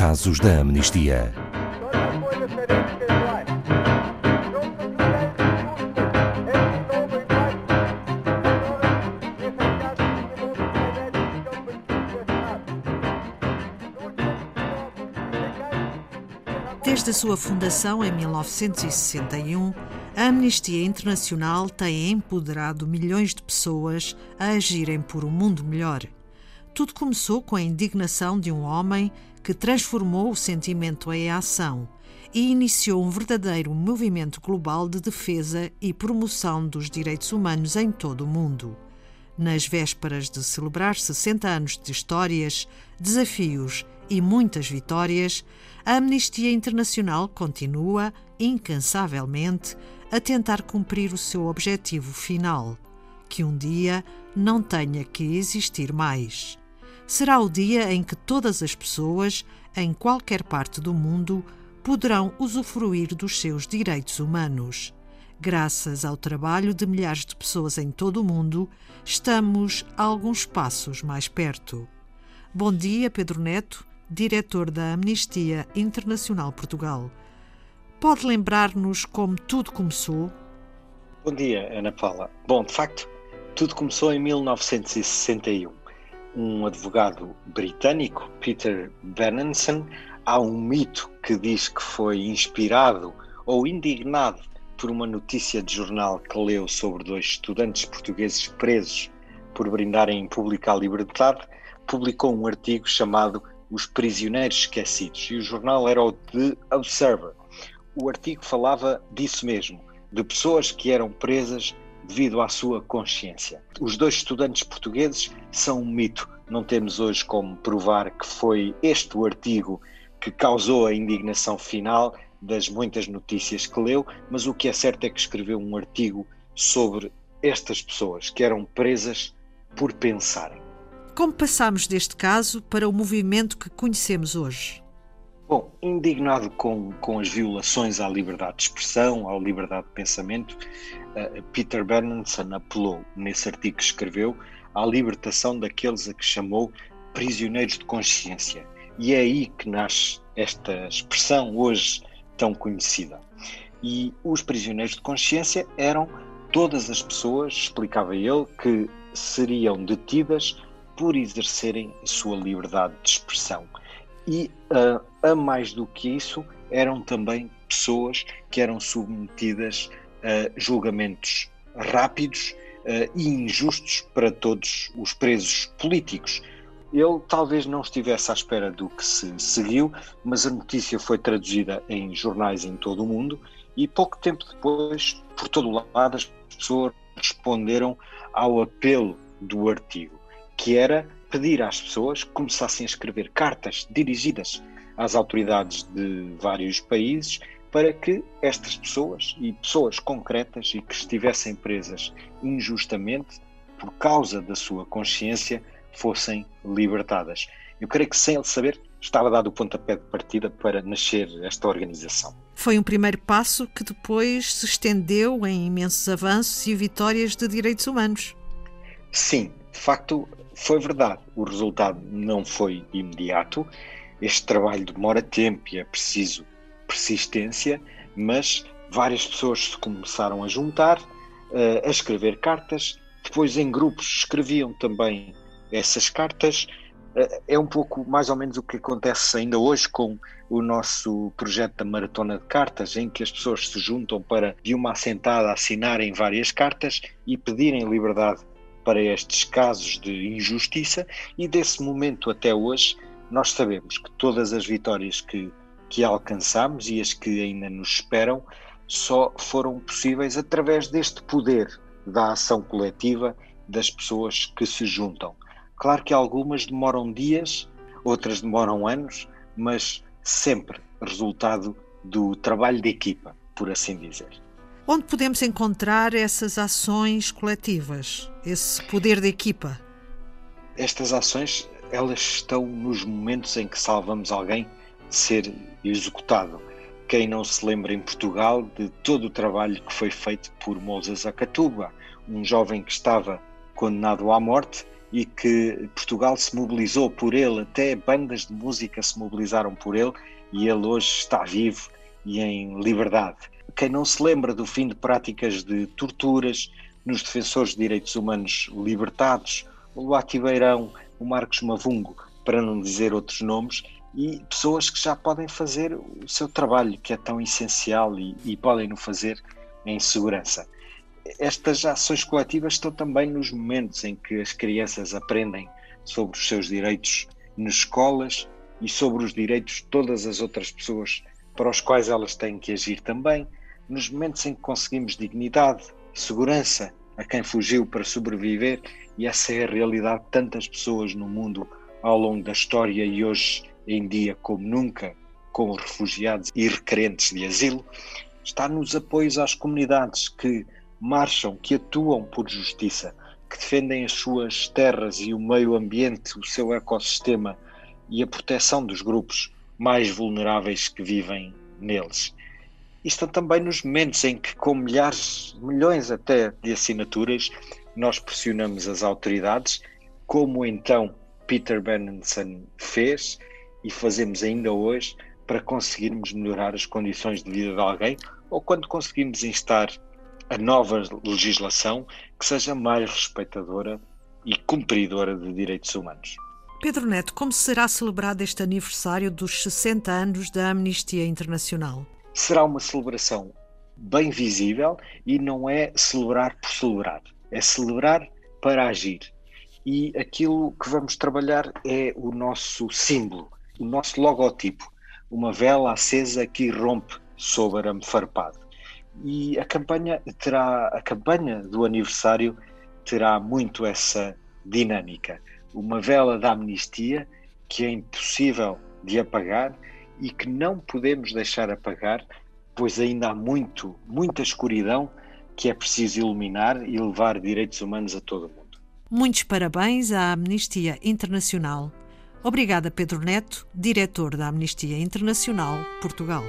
casos da amnistia. Desde a sua fundação em 1961, a Amnistia Internacional tem empoderado milhões de pessoas a agirem por um mundo melhor. Tudo começou com a indignação de um homem que transformou o sentimento em ação e iniciou um verdadeiro movimento global de defesa e promoção dos direitos humanos em todo o mundo. Nas vésperas de celebrar 60 anos de histórias, desafios e muitas vitórias, a Amnistia Internacional continua, incansavelmente, a tentar cumprir o seu objetivo final: que um dia não tenha que existir mais. Será o dia em que todas as pessoas, em qualquer parte do mundo, poderão usufruir dos seus direitos humanos. Graças ao trabalho de milhares de pessoas em todo o mundo, estamos alguns passos mais perto. Bom dia, Pedro Neto diretor da Amnistia Internacional Portugal. Pode lembrar-nos como tudo começou? Bom dia, Ana Paula. Bom, de facto, tudo começou em 1961. Um advogado britânico, Peter Benenson, há um mito que diz que foi inspirado ou indignado por uma notícia de jornal que leu sobre dois estudantes portugueses presos por brindarem em público à liberdade, publicou um artigo chamado os Prisioneiros Esquecidos, e o jornal era o The Observer. O artigo falava disso mesmo, de pessoas que eram presas devido à sua consciência. Os dois estudantes portugueses são um mito. Não temos hoje como provar que foi este o artigo que causou a indignação final das muitas notícias que leu, mas o que é certo é que escreveu um artigo sobre estas pessoas que eram presas por pensarem. Como passamos deste caso para o movimento que conhecemos hoje? Bom, indignado com, com as violações à liberdade de expressão, à liberdade de pensamento, uh, Peter Bernanson apelou, nesse artigo que escreveu, à libertação daqueles a que chamou prisioneiros de consciência. E é aí que nasce esta expressão hoje tão conhecida. E os prisioneiros de consciência eram todas as pessoas, explicava ele, que seriam detidas por exercerem a sua liberdade de expressão. E uh, a mais do que isso, eram também pessoas que eram submetidas a julgamentos rápidos uh, e injustos para todos os presos políticos. Ele talvez não estivesse à espera do que se seguiu, mas a notícia foi traduzida em jornais em todo o mundo e pouco tempo depois, por todo o lado, as pessoas responderam ao apelo do artigo que era pedir às pessoas que começassem a escrever cartas dirigidas às autoridades de vários países para que estas pessoas e pessoas concretas e que estivessem presas injustamente por causa da sua consciência fossem libertadas. Eu creio que sem ele saber estava dado o pontapé de partida para nascer esta organização. Foi um primeiro passo que depois se estendeu em imensos avanços e vitórias de direitos humanos. Sim, de facto, foi verdade, o resultado não foi imediato. Este trabalho demora tempo e é preciso persistência, mas várias pessoas se começaram a juntar, eh, a escrever cartas, depois em grupos escreviam também essas cartas. Eh, é um pouco mais ou menos o que acontece ainda hoje com o nosso projeto da Maratona de Cartas, em que as pessoas se juntam para, de uma assentada, assinarem várias cartas e pedirem liberdade para estes casos de injustiça e desse momento até hoje nós sabemos que todas as vitórias que, que alcançamos e as que ainda nos esperam só foram possíveis através deste poder da ação coletiva das pessoas que se juntam. Claro que algumas demoram dias, outras demoram anos, mas sempre resultado do trabalho de equipa, por assim dizer. Onde podemos encontrar essas ações coletivas, esse poder de equipa? Estas ações, elas estão nos momentos em que salvamos alguém de ser executado. Quem não se lembra em Portugal de todo o trabalho que foi feito por Moses Acatuba, um jovem que estava condenado à morte e que Portugal se mobilizou por ele, até bandas de música se mobilizaram por ele e ele hoje está vivo e em liberdade. Quem não se lembra do fim de práticas de torturas nos defensores de direitos humanos libertados, o Luati Beirão, o Marcos Mavungo, para não dizer outros nomes, e pessoas que já podem fazer o seu trabalho, que é tão essencial e, e podem no fazer em segurança. Estas ações coletivas estão também nos momentos em que as crianças aprendem sobre os seus direitos nas escolas e sobre os direitos de todas as outras pessoas para os quais elas têm que agir também, nos momentos em que conseguimos dignidade, segurança a quem fugiu para sobreviver, e essa é a realidade de tantas pessoas no mundo ao longo da história e hoje em dia como nunca, com refugiados e requerentes de asilo, está nos apoios às comunidades que marcham, que atuam por justiça, que defendem as suas terras e o meio ambiente, o seu ecossistema e a proteção dos grupos mais vulneráveis que vivem neles. Estão também nos momentos em que, com milhares, milhões até de assinaturas, nós pressionamos as autoridades, como então Peter Benenson fez e fazemos ainda hoje para conseguirmos melhorar as condições de vida de alguém ou quando conseguimos instar a nova legislação que seja mais respeitadora e cumpridora de direitos humanos. Pedro Neto, como será celebrado este aniversário dos 60 anos da Amnistia Internacional? Será uma celebração bem visível e não é celebrar por celebrar, é celebrar para agir. E aquilo que vamos trabalhar é o nosso símbolo, o nosso logotipo, uma vela acesa que irrompe sobre arame farpado. E a campanha terá a campanha do aniversário terá muito essa dinâmica, uma vela da amnistia que é impossível de apagar e que não podemos deixar apagar, pois ainda há muito, muita escuridão que é preciso iluminar e levar direitos humanos a todo o mundo. Muitos parabéns à Amnistia Internacional Obrigada, Pedro Neto, diretor da Amnistia Internacional Portugal.